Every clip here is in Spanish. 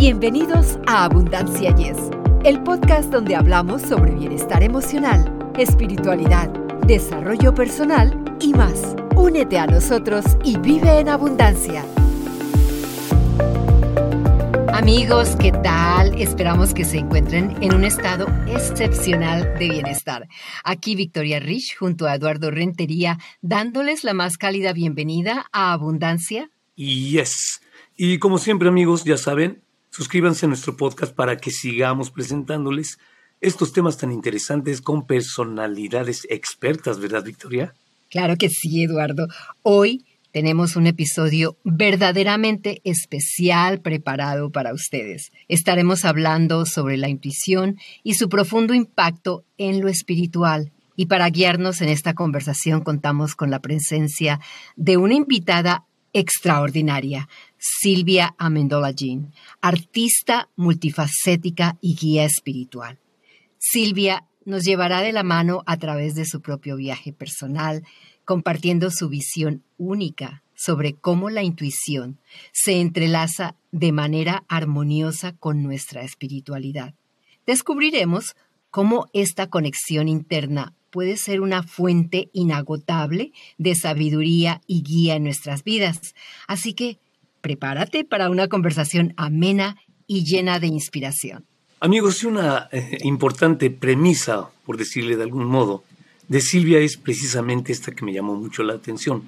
Bienvenidos a Abundancia Yes, el podcast donde hablamos sobre bienestar emocional, espiritualidad, desarrollo personal y más. Únete a nosotros y vive en abundancia. Amigos, ¿qué tal? Esperamos que se encuentren en un estado excepcional de bienestar. Aquí Victoria Rich junto a Eduardo Rentería, dándoles la más cálida bienvenida a Abundancia. Yes. Y como siempre amigos, ya saben, Suscríbanse a nuestro podcast para que sigamos presentándoles estos temas tan interesantes con personalidades expertas, ¿verdad, Victoria? Claro que sí, Eduardo. Hoy tenemos un episodio verdaderamente especial preparado para ustedes. Estaremos hablando sobre la intuición y su profundo impacto en lo espiritual. Y para guiarnos en esta conversación contamos con la presencia de una invitada extraordinaria, Silvia Amendola Jean, artista multifacética y guía espiritual. Silvia nos llevará de la mano a través de su propio viaje personal, compartiendo su visión única sobre cómo la intuición se entrelaza de manera armoniosa con nuestra espiritualidad. Descubriremos cómo esta conexión interna puede ser una fuente inagotable de sabiduría y guía en nuestras vidas. Así que prepárate para una conversación amena y llena de inspiración. Amigos, una eh, importante premisa, por decirle de algún modo, de Silvia es precisamente esta que me llamó mucho la atención.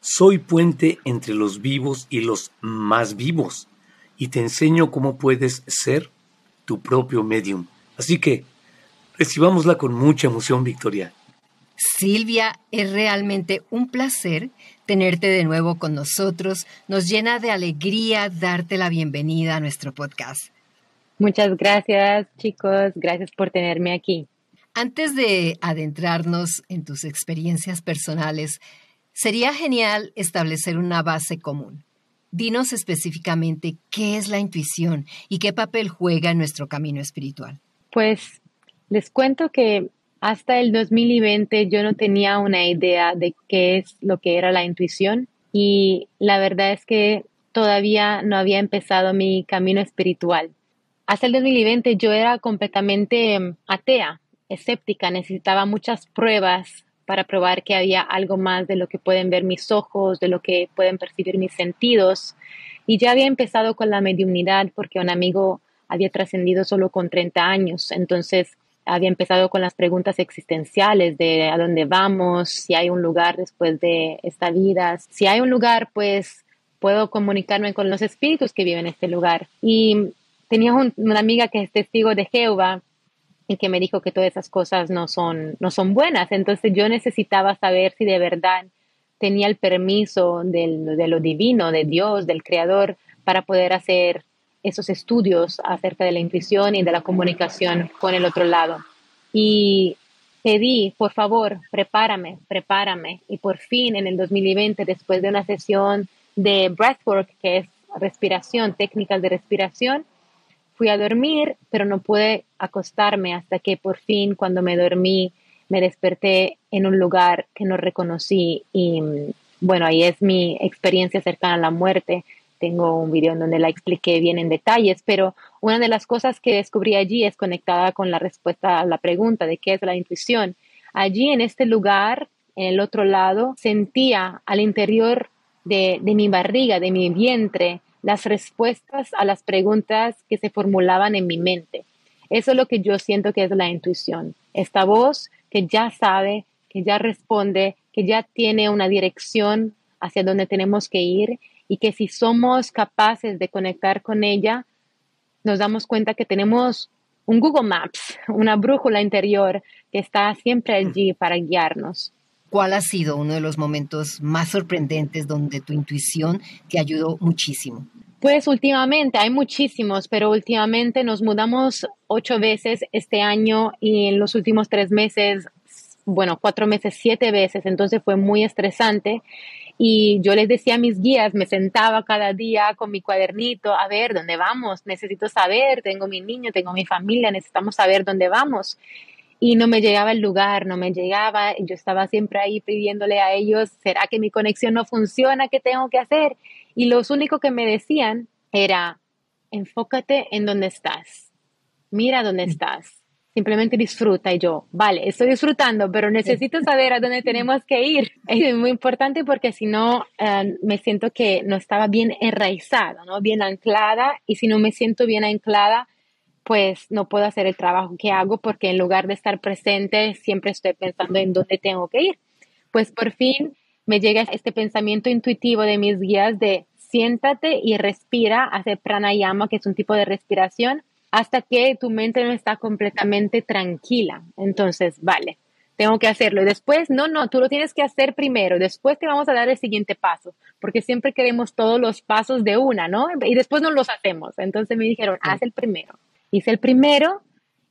Soy puente entre los vivos y los más vivos, y te enseño cómo puedes ser tu propio medium. Así que Recibámosla con mucha emoción, Victoria. Silvia, es realmente un placer tenerte de nuevo con nosotros. Nos llena de alegría darte la bienvenida a nuestro podcast. Muchas gracias, chicos. Gracias por tenerme aquí. Antes de adentrarnos en tus experiencias personales, sería genial establecer una base común. Dinos específicamente qué es la intuición y qué papel juega en nuestro camino espiritual. Pues les cuento que hasta el 2020 yo no tenía una idea de qué es lo que era la intuición y la verdad es que todavía no había empezado mi camino espiritual. Hasta el 2020 yo era completamente em, atea, escéptica, necesitaba muchas pruebas para probar que había algo más de lo que pueden ver mis ojos, de lo que pueden percibir mis sentidos. Y ya había empezado con la mediunidad porque un amigo había trascendido solo con 30 años. Entonces había empezado con las preguntas existenciales de a dónde vamos, si hay un lugar después de esta vida. Si hay un lugar, pues puedo comunicarme con los espíritus que viven en este lugar. Y tenía una amiga que es testigo de Jehová y que me dijo que todas esas cosas no son, no son buenas. Entonces yo necesitaba saber si de verdad tenía el permiso del, de lo divino, de Dios, del Creador, para poder hacer esos estudios acerca de la intuición y de la comunicación con el otro lado. Y pedí, por favor, prepárame, prepárame. Y por fin, en el 2020, después de una sesión de breathwork, que es respiración, técnicas de respiración, fui a dormir, pero no pude acostarme hasta que por fin, cuando me dormí, me desperté en un lugar que no reconocí y bueno, ahí es mi experiencia cercana a la muerte tengo un video en donde la expliqué bien en detalles, pero una de las cosas que descubrí allí es conectada con la respuesta a la pregunta de qué es la intuición. Allí en este lugar, en el otro lado, sentía al interior de, de mi barriga, de mi vientre, las respuestas a las preguntas que se formulaban en mi mente. Eso es lo que yo siento que es la intuición. Esta voz que ya sabe, que ya responde, que ya tiene una dirección hacia donde tenemos que ir y que si somos capaces de conectar con ella, nos damos cuenta que tenemos un Google Maps, una brújula interior que está siempre allí para guiarnos. ¿Cuál ha sido uno de los momentos más sorprendentes donde tu intuición te ayudó muchísimo? Pues últimamente, hay muchísimos, pero últimamente nos mudamos ocho veces este año y en los últimos tres meses, bueno, cuatro meses, siete veces, entonces fue muy estresante y yo les decía a mis guías, me sentaba cada día con mi cuadernito, a ver, ¿dónde vamos? Necesito saber, tengo mi niño, tengo mi familia, necesitamos saber dónde vamos. Y no me llegaba el lugar, no me llegaba, yo estaba siempre ahí pidiéndole a ellos, ¿será que mi conexión no funciona? ¿Qué tengo que hacer? Y los únicos que me decían era, enfócate en dónde estás. Mira dónde mm. estás. Simplemente disfruta y yo, vale, estoy disfrutando, pero necesito saber a dónde tenemos que ir. Es muy importante porque si no, eh, me siento que no estaba bien enraizada, ¿no? Bien anclada y si no me siento bien anclada, pues no puedo hacer el trabajo que hago porque en lugar de estar presente, siempre estoy pensando en dónde tengo que ir. Pues por fin me llega este pensamiento intuitivo de mis guías de siéntate y respira, hacer pranayama, que es un tipo de respiración, hasta que tu mente no está completamente tranquila. Entonces, vale, tengo que hacerlo. Y después, no, no, tú lo tienes que hacer primero. Después te vamos a dar el siguiente paso, porque siempre queremos todos los pasos de una, ¿no? Y después no los hacemos. Entonces me dijeron, haz el primero. Hice el primero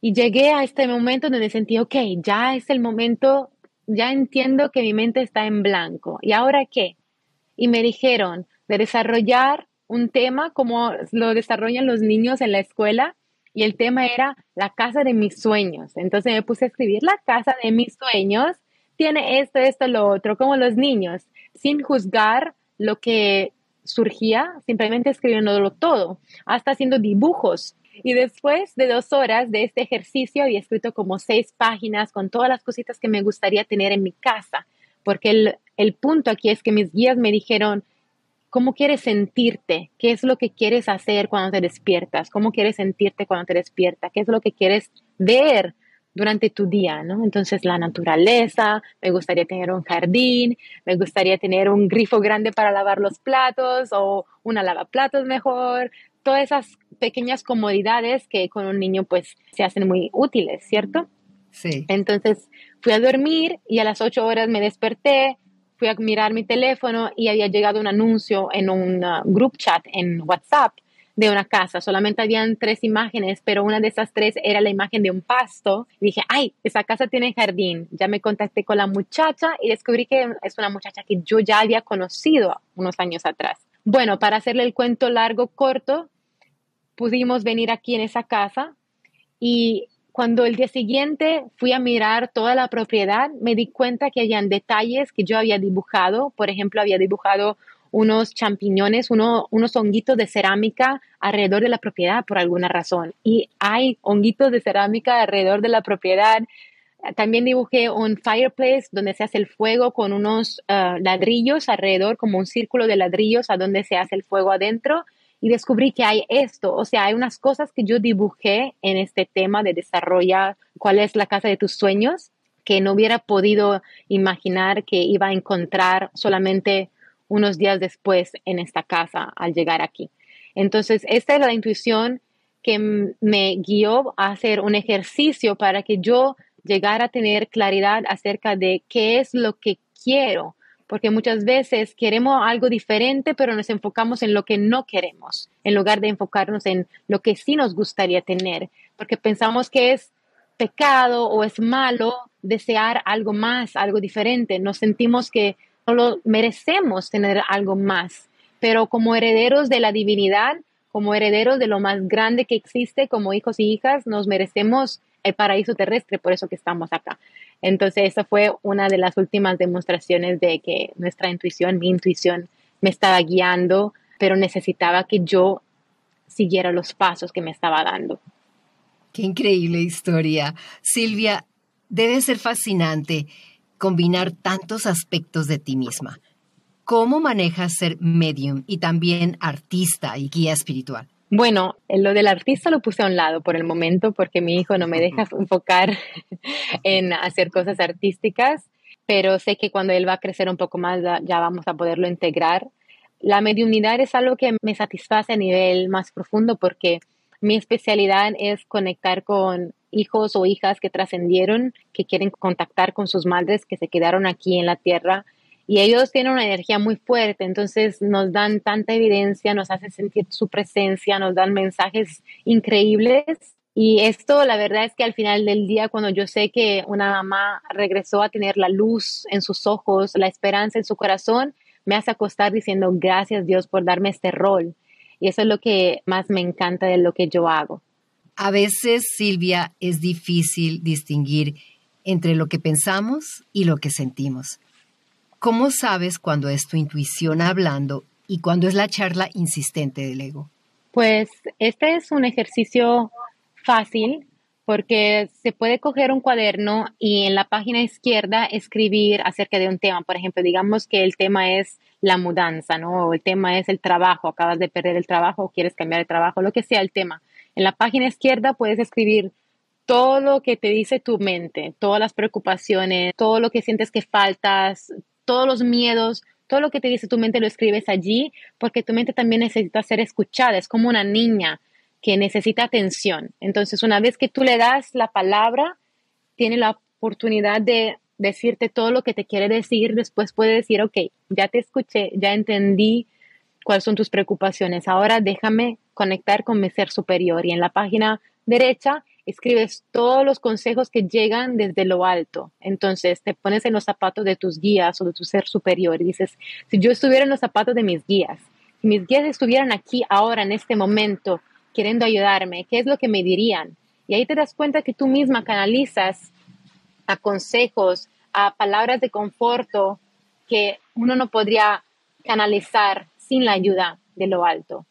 y llegué a este momento donde sentí, ok, ya es el momento, ya entiendo que mi mente está en blanco. ¿Y ahora qué? Y me dijeron de desarrollar un tema como lo desarrollan los niños en la escuela y el tema era la casa de mis sueños. Entonces me puse a escribir la casa de mis sueños tiene esto, esto, lo otro, como los niños, sin juzgar lo que surgía, simplemente escribiéndolo todo, hasta haciendo dibujos. Y después de dos horas de este ejercicio había escrito como seis páginas con todas las cositas que me gustaría tener en mi casa, porque el, el punto aquí es que mis guías me dijeron, ¿Cómo quieres sentirte? ¿Qué es lo que quieres hacer cuando te despiertas? ¿Cómo quieres sentirte cuando te despiertas? ¿Qué es lo que quieres ver durante tu día? ¿no? Entonces, la naturaleza, me gustaría tener un jardín, me gustaría tener un grifo grande para lavar los platos o una lavaplatos mejor. Todas esas pequeñas comodidades que con un niño pues se hacen muy útiles, ¿cierto? Sí. Entonces fui a dormir y a las ocho horas me desperté, fui a mirar mi teléfono y había llegado un anuncio en un uh, group chat en WhatsApp de una casa. Solamente habían tres imágenes, pero una de esas tres era la imagen de un pasto. Dije, ay, esa casa tiene jardín. Ya me contacté con la muchacha y descubrí que es una muchacha que yo ya había conocido unos años atrás. Bueno, para hacerle el cuento largo, corto, pudimos venir aquí en esa casa y cuando el día siguiente fui a mirar toda la propiedad, me di cuenta que habían detalles que yo había dibujado. Por ejemplo, había dibujado unos champiñones, unos honguitos de cerámica alrededor de la propiedad por alguna razón. Y hay honguitos de cerámica alrededor de la propiedad. También dibujé un fireplace donde se hace el fuego con unos ah, ladrillos alrededor, como un círculo de ladrillos a donde se hace el fuego adentro y descubrí que hay esto, o sea, hay unas cosas que yo dibujé en este tema de desarrollar cuál es la casa de tus sueños que no hubiera podido imaginar que iba a encontrar solamente unos días después en esta casa al llegar aquí. Entonces, esta es la intuición que me guió a hacer un ejercicio para que yo llegara a tener claridad acerca de qué es lo que quiero, porque muchas veces queremos algo diferente, pero nos enfocamos en lo que no queremos, en lugar de enfocarnos en lo que sí nos gustaría tener, porque pensamos que es pecado o es malo desear algo más, algo diferente. Nos sentimos que solo merecemos tener algo más, pero como herederos de la divinidad, como herederos de lo más grande que existe, como hijos y hijas, nos merecemos el paraíso terrestre, por eso que estamos acá. Entonces, esa fue una de las últimas demostraciones de que nuestra intuición, mi intuición, me estaba guiando, pero necesitaba que yo siguiera los pasos que me estaba dando. Qué increíble historia. Silvia, debe ser fascinante combinar tantos aspectos de ti misma. ¿Cómo manejas ser medium y también artista y guía espiritual? Bueno, lo del artista lo puse a un lado por el momento porque mi hijo no me deja enfocar en hacer cosas artísticas, pero sé que cuando él va a crecer un poco más ya vamos a poderlo integrar. La mediunidad es algo que me satisface a nivel más profundo porque mi especialidad es conectar con hijos o hijas que trascendieron, que quieren contactar con sus madres que se quedaron aquí en la tierra y ellos tienen una energía muy fuerte, entonces nos dan tanta evidencia, nos hacen sentir su presencia, nos dan mensajes increíbles. Y esto, la verdad es que al final del día, cuando yo sé que una mamá regresó a tener la luz en sus ojos, la esperanza en su corazón, me hace acostar diciendo gracias Dios por darme este rol. Y eso es lo que más me encanta de lo que yo hago. A veces, Silvia, es difícil distinguir entre lo que pensamos y lo que sentimos. ¿Cómo sabes cuando es tu intuición hablando y cuando es la charla insistente del ego? Pues este es un ejercicio fácil porque se puede coger un cuaderno y en la página izquierda escribir acerca de un tema. Por ejemplo, digamos que el tema es la mudanza, ¿no? O el tema es el trabajo, acabas de perder el trabajo o quieres cambiar el trabajo, lo que sea el tema. En la página izquierda puedes escribir todo lo que te dice tu mente, todas las preocupaciones, todo lo que sientes que faltas, todos los miedos, todo lo que te dice tu mente lo escribes allí porque tu mente también necesita ser escuchada, es como una niña que necesita atención. Entonces, una vez que tú le das la palabra, tiene la oportunidad de decirte todo lo que te quiere decir, después puede decir, ok, ya te escuché, ya entendí cuáles son tus preocupaciones, ahora déjame conectar con mi ser superior. Y en la página derecha escribes todos los consejos que llegan desde lo alto. Entonces te pones en los zapatos de tus guías o de tu ser superior y dices, si yo estuviera en los zapatos de mis guías, si mis guías estuvieran aquí ahora, en este momento, queriendo ayudarme, ¿qué es lo que me dirían? Y ahí te das cuenta que tú misma canalizas a consejos, a palabras de conforto que uno no podría canalizar sin la ayuda de lo alto.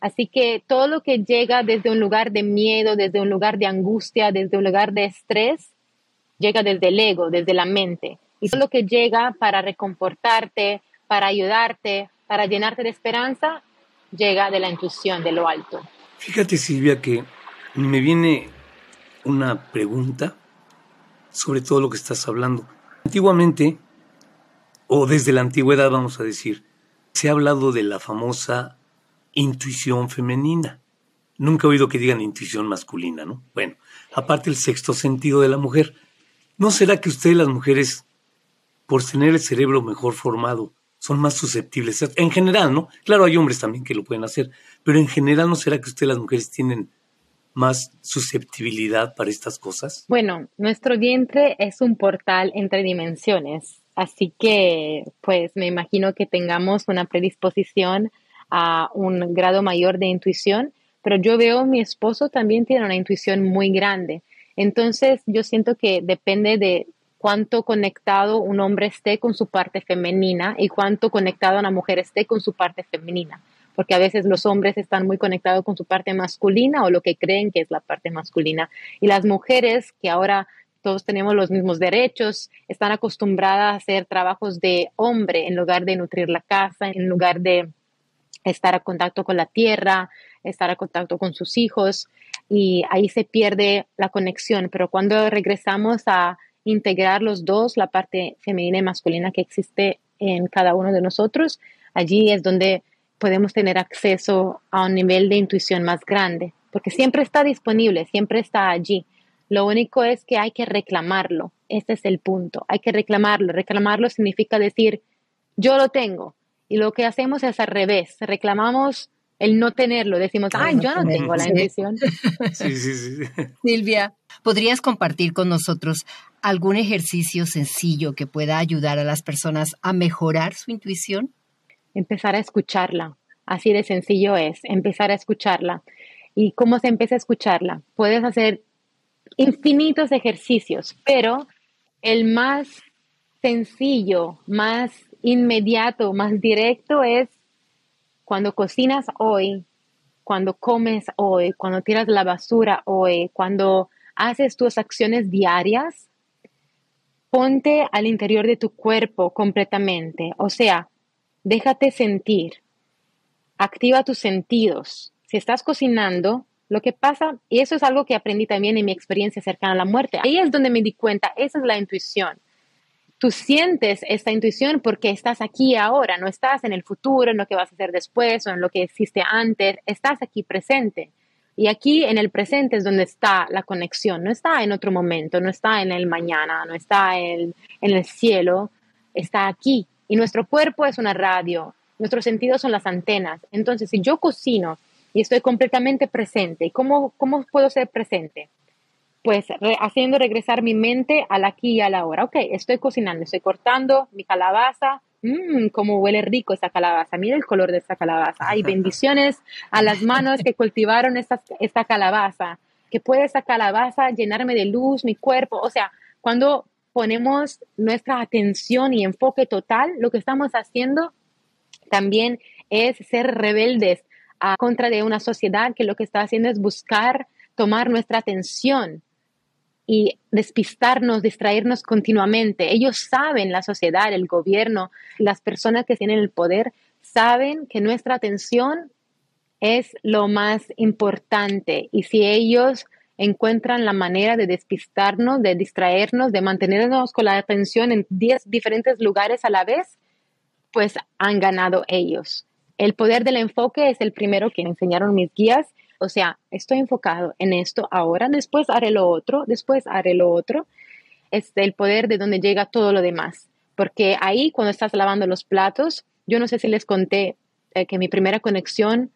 Así que todo lo que llega desde un lugar de miedo, desde un lugar de angustia, desde un lugar de estrés, llega desde el ego, desde la mente. Y todo lo que llega para reconfortarte, para ayudarte, para llenarte de esperanza, llega de la intuición, de lo alto. Fíjate, Silvia, que me viene una pregunta sobre todo lo que estás hablando. Antiguamente, o desde la antigüedad, vamos a decir, se ha hablado de la famosa intuición femenina. Nunca he oído que digan intuición masculina, ¿no? Bueno, aparte el sexto sentido de la mujer. ¿No será que ustedes las mujeres, por tener el cerebro mejor formado, son más susceptibles. En general, ¿no? Claro, hay hombres también que lo pueden hacer, pero en general, ¿no será que ustedes las mujeres tienen más susceptibilidad para estas cosas? Bueno, nuestro vientre es un portal entre dimensiones, así que pues me imagino que tengamos una predisposición a un grado mayor de intuición, pero yo veo mi esposo también tiene una intuición muy grande. Entonces yo siento que depende de cuánto conectado un hombre esté con su parte femenina y cuánto conectado una mujer esté con su parte femenina. Porque a veces los hombres están muy conectados con su parte masculina o lo que creen que es la parte masculina. Y las mujeres, que ahora todos tenemos los mismos derechos, están acostumbradas a hacer trabajos de hombre en lugar de nutrir la casa, en lugar de estar a contacto con la tierra, estar a contacto con sus hijos y ahí se pierde la conexión. Pero cuando regresamos a integrar los dos, la parte femenina y masculina que existe en cada uno de nosotros, allí es donde podemos tener acceso a un nivel de intuición más grande, porque siempre está disponible, siempre está allí. Lo único es que hay que reclamarlo. Este es el punto. Hay que reclamarlo. Reclamarlo significa decir, yo lo tengo. Y lo que hacemos es al revés. Reclamamos el no tenerlo. Decimos, ay, yo no tengo la intuición. Sí, sí, sí. Silvia, ¿podrías compartir con nosotros algún ejercicio sencillo que pueda ayudar a las personas a mejorar su intuición? Empezar a escucharla. Así de sencillo es, empezar a escucharla. ¿Y cómo se empieza a escucharla? Puedes hacer infinitos ejercicios, pero el más sencillo, más inmediato, más directo es cuando cocinas hoy, cuando comes hoy, cuando tiras la basura hoy, cuando haces tus acciones diarias, ponte al interior de tu cuerpo completamente. O sea, déjate sentir. Activa tus sentidos. Si estás cocinando, lo que pasa, y eso es algo que aprendí también en mi experiencia cercana a la muerte, ahí es donde me di cuenta, esa es la intuición. Tú sientes esta intuición porque estás aquí ahora, no estás en el futuro, en lo que vas a hacer después o en lo que existe antes, estás aquí presente. Y aquí en el presente es donde está la conexión, no está en otro momento, no está en el mañana, no está en, el cielo, está aquí. Y nuestro cuerpo es una radio, nuestros sentidos son las antenas. Entonces, si yo cocino y estoy completamente presente, ¿cómo, cómo puedo ser presente? Pues haciendo regresar mi mente al aquí y a la hora. Ok, estoy cocinando, estoy cortando mi calabaza, mmm, cómo huele rico esa calabaza, mira el color de esta calabaza. Hay bendiciones a las manos que cultivaron esta, esta calabaza, que puede esa calabaza llenarme de luz, mi cuerpo. O sea, cuando ponemos nuestra atención y enfoque total, lo que estamos haciendo también es ser rebeldes a contra de una sociedad que lo que está haciendo es buscar tomar nuestra atención y despistarnos, distraernos continuamente. Ellos saben, la sociedad, el gobierno, las personas que tienen el poder, saben que nuestra atención es lo más importante y si ellos encuentran la manera de despistarnos, de distraernos, de mantenernos con la atención en 10 diferentes lugares a la vez, pues han ganado ellos. El poder del enfoque es el primero que enseñaron mis guías. O sea, estoy enfocado en esto ahora, después haré lo otro, después haré lo otro. Es el poder de donde llega todo lo demás. Porque ahí, cuando estás lavando los platos, yo no sé si les conté eh, que mi primera conexión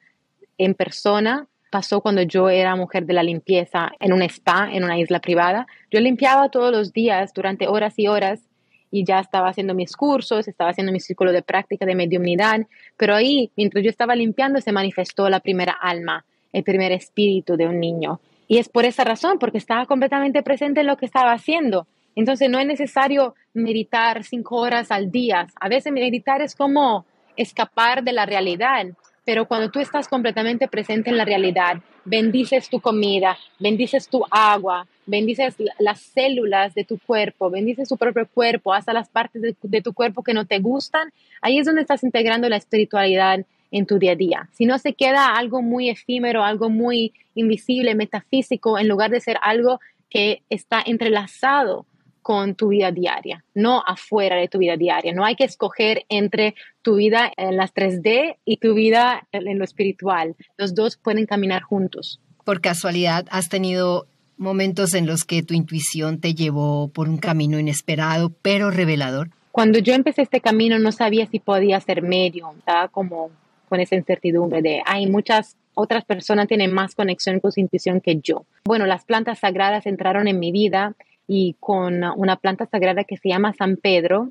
en persona pasó cuando yo era mujer de la limpieza en un spa, en una isla privada. Yo limpiaba todos los días durante horas y horas y ya estaba haciendo mis cursos, estaba haciendo mi círculo de práctica de mediumnidad, pero ahí, mientras yo estaba limpiando, se manifestó la primera alma, el primer espíritu de un niño. Y es por esa razón, porque estaba completamente presente en lo que estaba haciendo. Entonces no es necesario meditar cinco horas al día. A veces meditar es como escapar de la realidad. Pero cuando tú estás completamente presente en la realidad, bendices tu comida, bendices tu agua, bendices las células de tu cuerpo, bendices tu propio cuerpo, hasta las partes de, tu cuerpo que no te gustan, ahí es donde estás integrando la espiritualidad en tu día a día. Si no se queda algo muy efímero, algo muy invisible, metafísico, en lugar de ser algo que está entrelazado con tu vida diaria, no afuera de tu vida diaria. No hay que escoger entre tu vida en las 3D y tu vida en lo espiritual. Los dos pueden caminar juntos. Por casualidad, ¿has tenido momentos en los que tu intuición te llevó por un camino inesperado, pero revelador? Cuando yo empecé este camino no sabía si podía ser medio, estaba como con esa incertidumbre de, hay muchas otras personas tienen más conexión con su intuición que yo. Bueno, las plantas sagradas entraron en mi vida y con una planta sagrada que se llama San Pedro,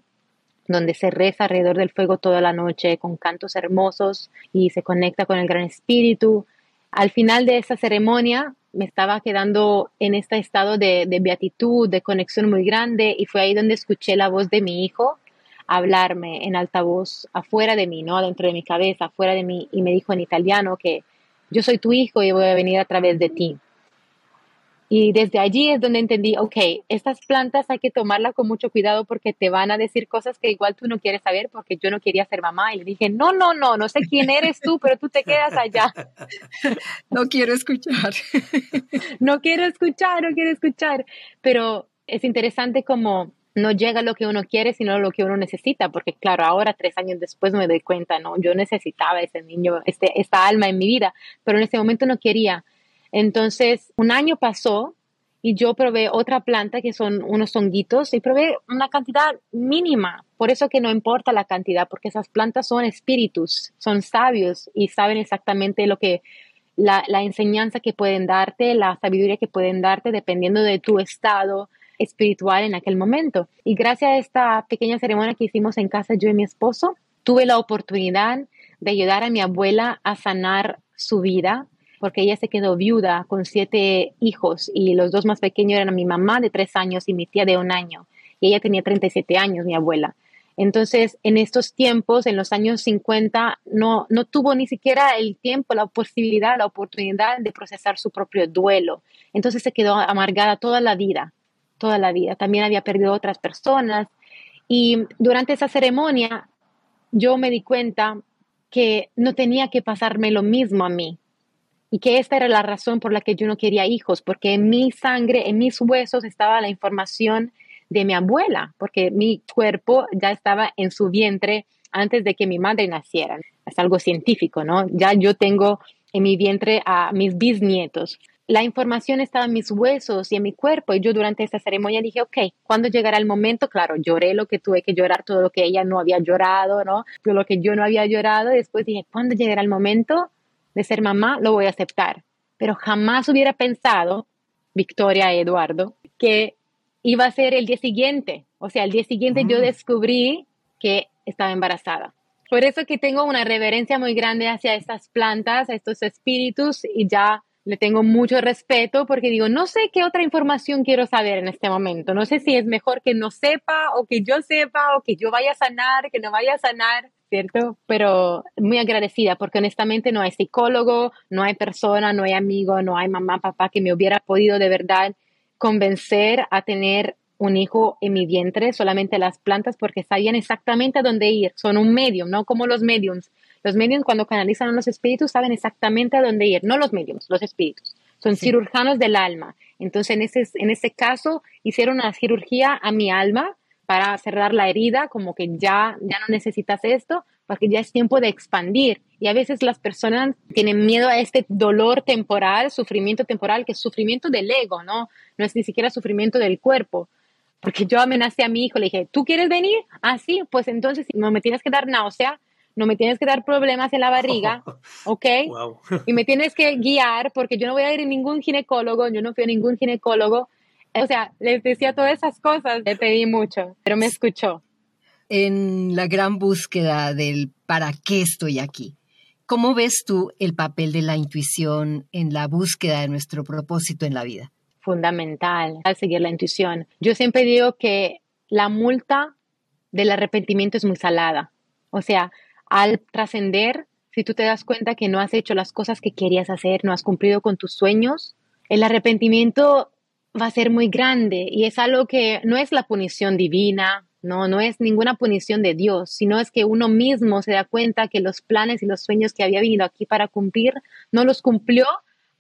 donde se reza alrededor del fuego toda la noche con cantos hermosos y se conecta con el Gran Espíritu. Al final de esa ceremonia me estaba quedando en este estado de, de beatitud, de conexión muy grande y fue ahí donde escuché la voz de mi hijo hablarme en altavoz afuera de mí, no dentro de mi cabeza, afuera de mí y me dijo en italiano que yo soy tu hijo y voy a venir a través de ti. Y desde allí es donde entendí, ok, estas plantas hay que tomarlas con mucho cuidado porque te van a decir cosas que igual tú no quieres saber porque yo no quería ser mamá y le dije, no, no, no, no sé quién eres tú, pero tú te quedas allá. No quiero escuchar. No quiero escuchar, no quiero escuchar. Pero es interesante como no llega lo que uno quiere, sino lo que uno necesita, porque claro, ahora tres años después me doy cuenta, no, yo necesitaba ese niño, este, esta alma en mi vida, pero en ese momento no quería. Entonces, un año pasó y yo probé otra planta que son unos honguitos y probé una cantidad mínima. Por eso que no importa la cantidad, porque esas plantas son espíritus, son sabios y saben exactamente lo que la, la enseñanza que pueden darte, la sabiduría que pueden darte dependiendo de tu estado espiritual en aquel momento. Y gracias a esta pequeña ceremonia que hicimos en casa yo y mi esposo, tuve la oportunidad de ayudar a mi abuela a sanar su vida porque ella se quedó viuda con siete hijos y los dos más pequeños eran mi mamá de tres años y mi tía de un año. Y ella tenía 37 años, mi abuela. Entonces, en estos tiempos, en los años 50, no, no tuvo ni siquiera el tiempo, la posibilidad, la oportunidad de procesar su propio duelo. Entonces se quedó amargada toda la vida, toda la vida. También había perdido otras personas. Y durante esa ceremonia, yo me di cuenta que no tenía que pasarme lo mismo a mí y que esta era la razón por la que yo no quería hijos, porque en mi sangre, en mis huesos estaba la información de mi abuela, porque mi cuerpo ya estaba en su vientre antes de que mi madre naciera. Es algo científico, ¿no? Ya yo tengo en mi vientre a mis bisnietos. La información estaba en mis huesos y en mi cuerpo. Y yo durante esta ceremonia dije, ok, ¿cuándo llegará el momento? Claro, lloré lo que tuve que llorar, todo lo que ella no había llorado, ¿no? Todo lo que yo no había llorado. Y después dije, ¿cuándo llegará el momento? de ser mamá, lo voy a aceptar. Pero jamás hubiera pensado, Victoria Eduardo, que iba a ser el día siguiente. O sea, el día siguiente yo descubrí que estaba embarazada. Por eso que tengo una reverencia muy grande hacia estas plantas, a estos espíritus y ya le tengo mucho respeto porque digo, no sé qué otra información quiero saber en este momento. No sé si es mejor que no sepa o que yo sepa o que yo vaya a sanar, que no vaya a sanar. ¿cierto? Pero muy agradecida porque honestamente no hay psicólogo, no hay persona, no hay amigo, no hay mamá, papá que me hubiera podido de verdad convencer a tener un hijo en mi vientre, solamente las plantas, porque sabían exactamente a dónde ir. Son un medium, no como los mediums. Los mediums cuando canalizan a los espíritus saben exactamente a dónde ir, no los mediums, los espíritus. Son cirujanos del alma. Entonces, en ese, en ese caso, hicieron una cirugía a mi alma para cerrar la herida, como que ya, ya no necesitas esto, porque ya es tiempo de expandir. Y a veces las personas tienen miedo a este dolor temporal, sufrimiento temporal, que es sufrimiento del ego, ¿no? No es ni siquiera sufrimiento del cuerpo. Porque yo amenacé a mi hijo, le dije, ¿tú quieres venir? Ah, sí, pues entonces no me tienes que dar náusea, no me tienes que dar problemas en la barriga, ¿ok? y me tienes que guiar porque yo no voy a ir a ningún ginecólogo, yo no fui a ningún ginecólogo o sea, les decía todas esas cosas, le pedí mucho, pero me escuchó. En la gran búsqueda del para qué estoy aquí, ¿cómo ves tú el papel de la intuición en la búsqueda de nuestro propósito en la vida? Fundamental, al seguir la intuición. Yo siempre digo que la multa del arrepentimiento es muy salada. O sea, al trascender, si tú te das cuenta que no has hecho las cosas que querías hacer, no has cumplido con tus sueños, el arrepentimiento va a ser muy grande y es algo que no es la punición divina, no, no es ninguna punición de Dios, sino es que uno mismo se da cuenta que los planes y los sueños que había venido aquí para cumplir no los cumplió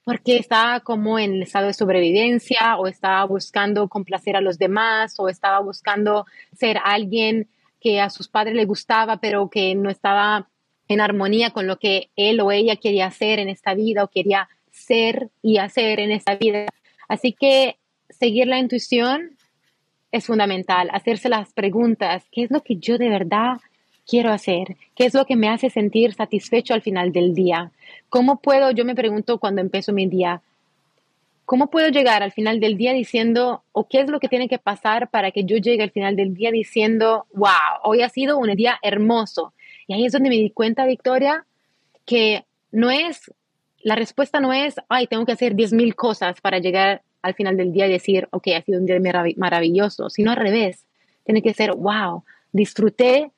porque estaba como en el estado de sobrevivencia o estaba buscando complacer a los demás o estaba buscando ser alguien que a sus padres le gustaba pero que no estaba en armonía con lo que él o ella quería hacer en esta vida o quería ser y hacer en esta vida. Así que seguir la intuición es fundamental, hacerse las preguntas, ¿qué es lo que yo de verdad quiero hacer? ¿Qué es lo que me hace sentir satisfecho al final del día? ¿Cómo puedo, yo me pregunto cuando empiezo mi día, ¿cómo puedo llegar al final del día diciendo, o qué es lo que tiene que pasar para que yo llegue al final del día diciendo, wow, hoy ha sido un día hermoso? Y ahí es donde me di cuenta, Victoria, que no es, la respuesta no es, ay, tengo que hacer 10.000 cosas para llegar al final del día decir, ok, ha sido un día maravilloso, sino al revés. Tiene que ser, wow, disfruté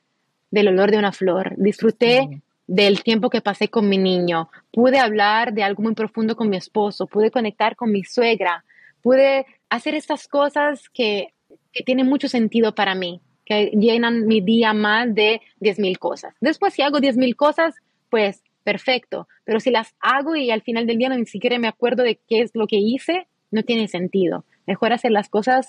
del olor de una flor, disfruté del tiempo que pasé con mi niño, pude hablar de algo muy profundo con mi esposo, pude conectar con mi suegra, pude hacer estas cosas que, que tienen mucho sentido para mí, que llenan mi día más de 10.000 cosas. Después, si hago 10.000 cosas, pues perfecto, pero si las hago y al final del día no ni siquiera me acuerdo de qué es lo que hice, no tiene sentido. Mejor hacer las cosas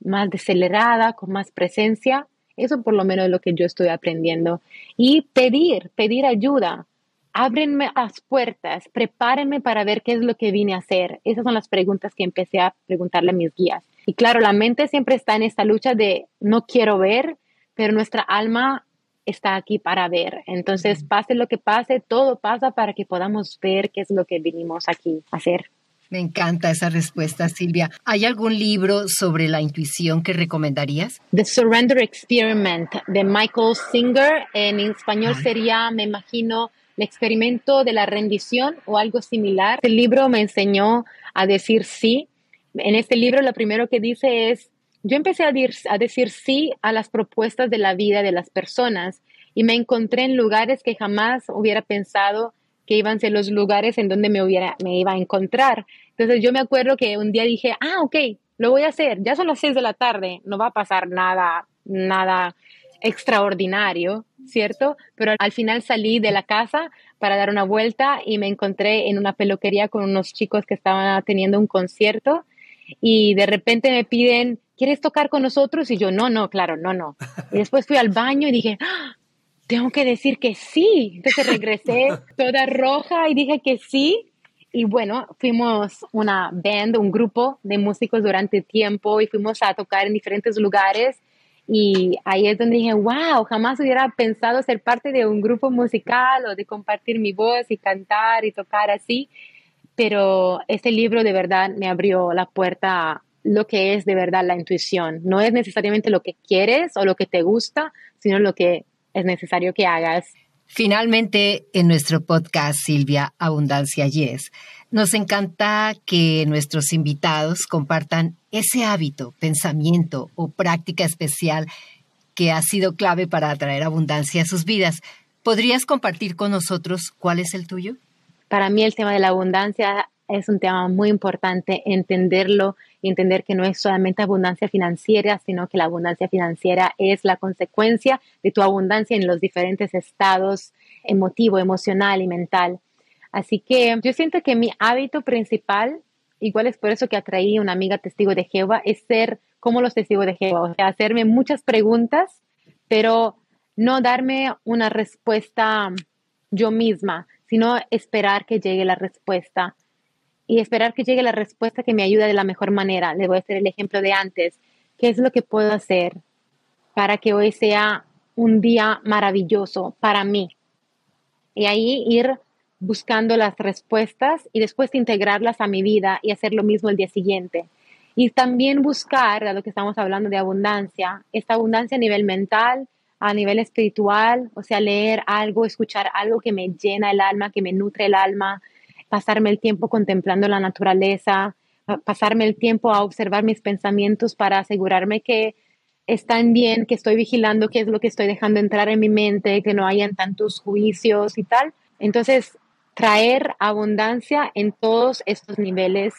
más deceleradas, con más presencia. Eso por lo menos es lo que yo estoy aprendiendo. Y pedir, pedir ayuda. Ábrenme las puertas, prepárenme para ver qué es lo que vine a hacer. Esas son las preguntas que empecé a preguntarle a mis guías. Y claro, la mente siempre está en esta lucha de no quiero ver, pero nuestra alma está aquí para ver. Entonces, pase lo que pase, todo pasa para que podamos ver qué es lo que vinimos aquí a hacer. Me encanta esa respuesta, Silvia. ¿Hay algún libro sobre la intuición que recomendarías? The Surrender Experiment de Michael Singer. En español sería, me imagino, el experimento de la rendición o algo similar. El libro me enseñó a decir sí. En este libro lo primero que dice es, yo empecé a, a decir sí a las propuestas de la vida de las personas y me encontré en lugares que jamás hubiera pensado que iban los lugares en donde me, hubiera, me iba a encontrar. Entonces yo me acuerdo que un día dije, ah, ok, lo voy a hacer, ya son las seis de la tarde, no va a pasar nada, nada extraordinario, ¿cierto? Pero al final salí de la casa para dar una vuelta y me encontré en una peluquería con unos chicos que estaban teniendo un concierto y de repente me piden, ¿quieres tocar con nosotros? Y yo, no, no, claro, no, no. Y después fui al baño y dije, ¡Ah! Tengo que decir que sí. Entonces regresé toda roja y dije que sí. Y bueno, fuimos una band, un grupo de músicos durante tiempo y fuimos a tocar en diferentes lugares. Y ahí es donde dije, wow, jamás hubiera pensado ser parte de un grupo musical o de compartir mi voz y cantar y tocar así. Pero este libro de verdad me abrió la puerta a lo que es de verdad la intuición. No es necesariamente lo que quieres o lo que te gusta, sino lo que es necesario que hagas. Finalmente, en nuestro podcast, Silvia Abundancia Yes, nos encanta que nuestros invitados compartan ese hábito, pensamiento o práctica especial que ha sido clave para atraer abundancia a sus vidas. ¿Podrías compartir con nosotros cuál es el tuyo? Para mí el tema de la abundancia es un tema muy importante, entenderlo y entender que no es solamente abundancia financiera, sino que la abundancia financiera es la consecuencia de tu abundancia en los diferentes estados emotivo, emocional y mental. Así que yo siento que mi hábito principal, igual es por eso que atraí a una amiga testigo de Jehová, es ser como los testigos de Jehová, hacerme muchas preguntas, pero no darme una respuesta yo misma, sino esperar que llegue la respuesta y esperar que llegue la respuesta que me ayude de la mejor manera. Le voy a hacer el ejemplo de antes. ¿Qué es lo que puedo hacer para que hoy sea un día maravilloso para mí? Y ahí ir buscando las respuestas y después integrarlas a mi vida y hacer lo mismo el día siguiente. Y también buscar, a lo que estamos hablando de abundancia, esta abundancia a nivel mental, a nivel espiritual, o sea, leer algo, escuchar algo que me llena el alma, que me nutre el alma, pasarme el tiempo contemplando la naturaleza, pasarme el tiempo a observar mis pensamientos para asegurarme que están bien, que estoy vigilando qué es lo que estoy dejando entrar en mi mente, que no hayan tantos juicios y tal. Entonces, traer abundancia en todos estos niveles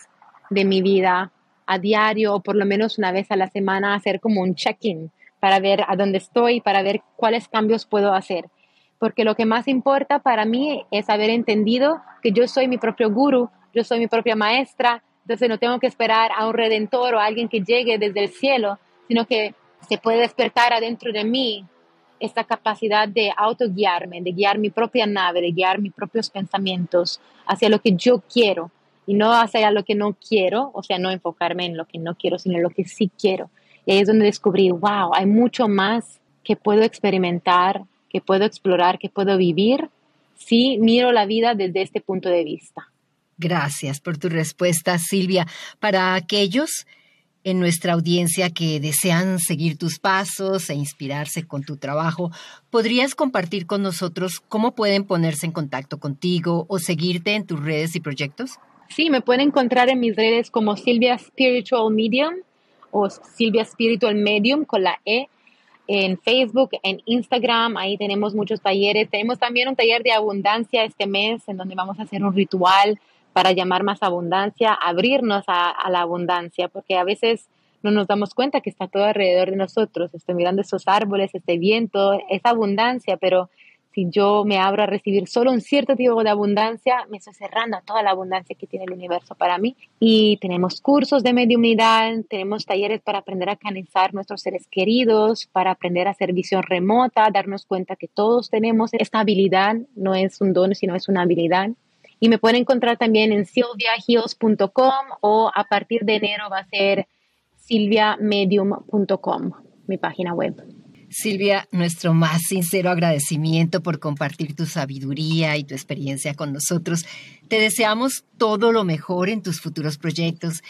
de mi vida a diario o por lo menos una vez a la semana, hacer como un check-in para ver a dónde estoy, para ver cuáles cambios puedo hacer porque lo que más importa para mí es haber entendido que yo soy mi propio guru, yo soy mi propia maestra, entonces no tengo que esperar a un redentor o a alguien que llegue desde el cielo, sino que se puede despertar adentro de mí esta capacidad de autoguiarme, de guiar mi propia nave, de guiar mis propios pensamientos hacia lo que yo quiero y no hacia lo que no quiero, o sea, no enfocarme en lo que no quiero, sino en lo que sí quiero. Y ahí es donde descubrí, wow, hay mucho más que puedo experimentar que puedo explorar, que puedo vivir si miro la vida desde este punto de vista. Gracias por tu respuesta, Silvia. Para aquellos en nuestra audiencia que desean seguir tus pasos e inspirarse con tu trabajo, ¿podrías compartir con nosotros cómo pueden ponerse en contacto contigo o seguirte en tus redes y proyectos? Sí, me pueden encontrar en mis redes como Silvia Spiritual Medium o Silvia Spiritual Medium con la E en Facebook, en Instagram, ahí tenemos muchos talleres. Tenemos también un taller de abundancia este mes en donde vamos a hacer un ritual para llamar más abundancia, abrirnos a, la abundancia, porque a veces no nos damos cuenta que está todo alrededor de nosotros. Estoy mirando esos árboles, este viento, esa abundancia, pero si yo me abro a recibir solo un cierto tipo de abundancia, me estoy cerrando a toda la abundancia que tiene el universo para mí. Y tenemos cursos de mediunidad, tenemos talleres para aprender a canalizar nuestros seres queridos, para aprender a hacer visión remota, darnos cuenta que todos tenemos esta habilidad, no es un don, sino es una habilidad. Y me pueden encontrar también en silviagios.com o a partir de enero va a ser silviamedium.com, mi página web. Silvia, nuestro más sincero agradecimiento por compartir tu sabiduría y tu experiencia con nosotros. Te deseamos todo lo mejor en tus futuros proyectos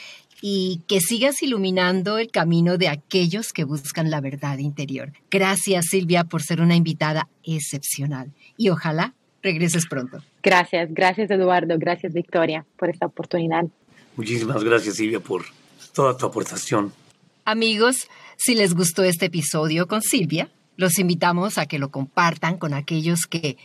y que sigas iluminando el camino de aquellos que buscan la verdad interior. Gracias, Silvia, por ser una invitada excepcional y ojalá regreses pronto. Gracias, gracias, Eduardo. Gracias, Victoria, por esta oportunidad. Muchísimas gracias, Silvia, por toda tu aportación. Amigos, si les gustó este episodio con Silvia, los invitamos a que lo compartan con aquellos que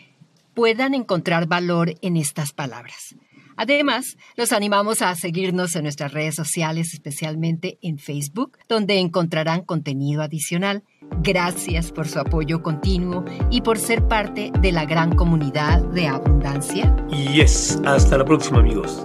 puedan encontrar valor en estas palabras. Además, los animamos a seguirnos en nuestras redes sociales, especialmente en Facebook, donde encontrarán contenido adicional. Gracias por su apoyo continuo y por ser parte de la gran comunidad de abundancia. Yes, hasta la próxima amigos.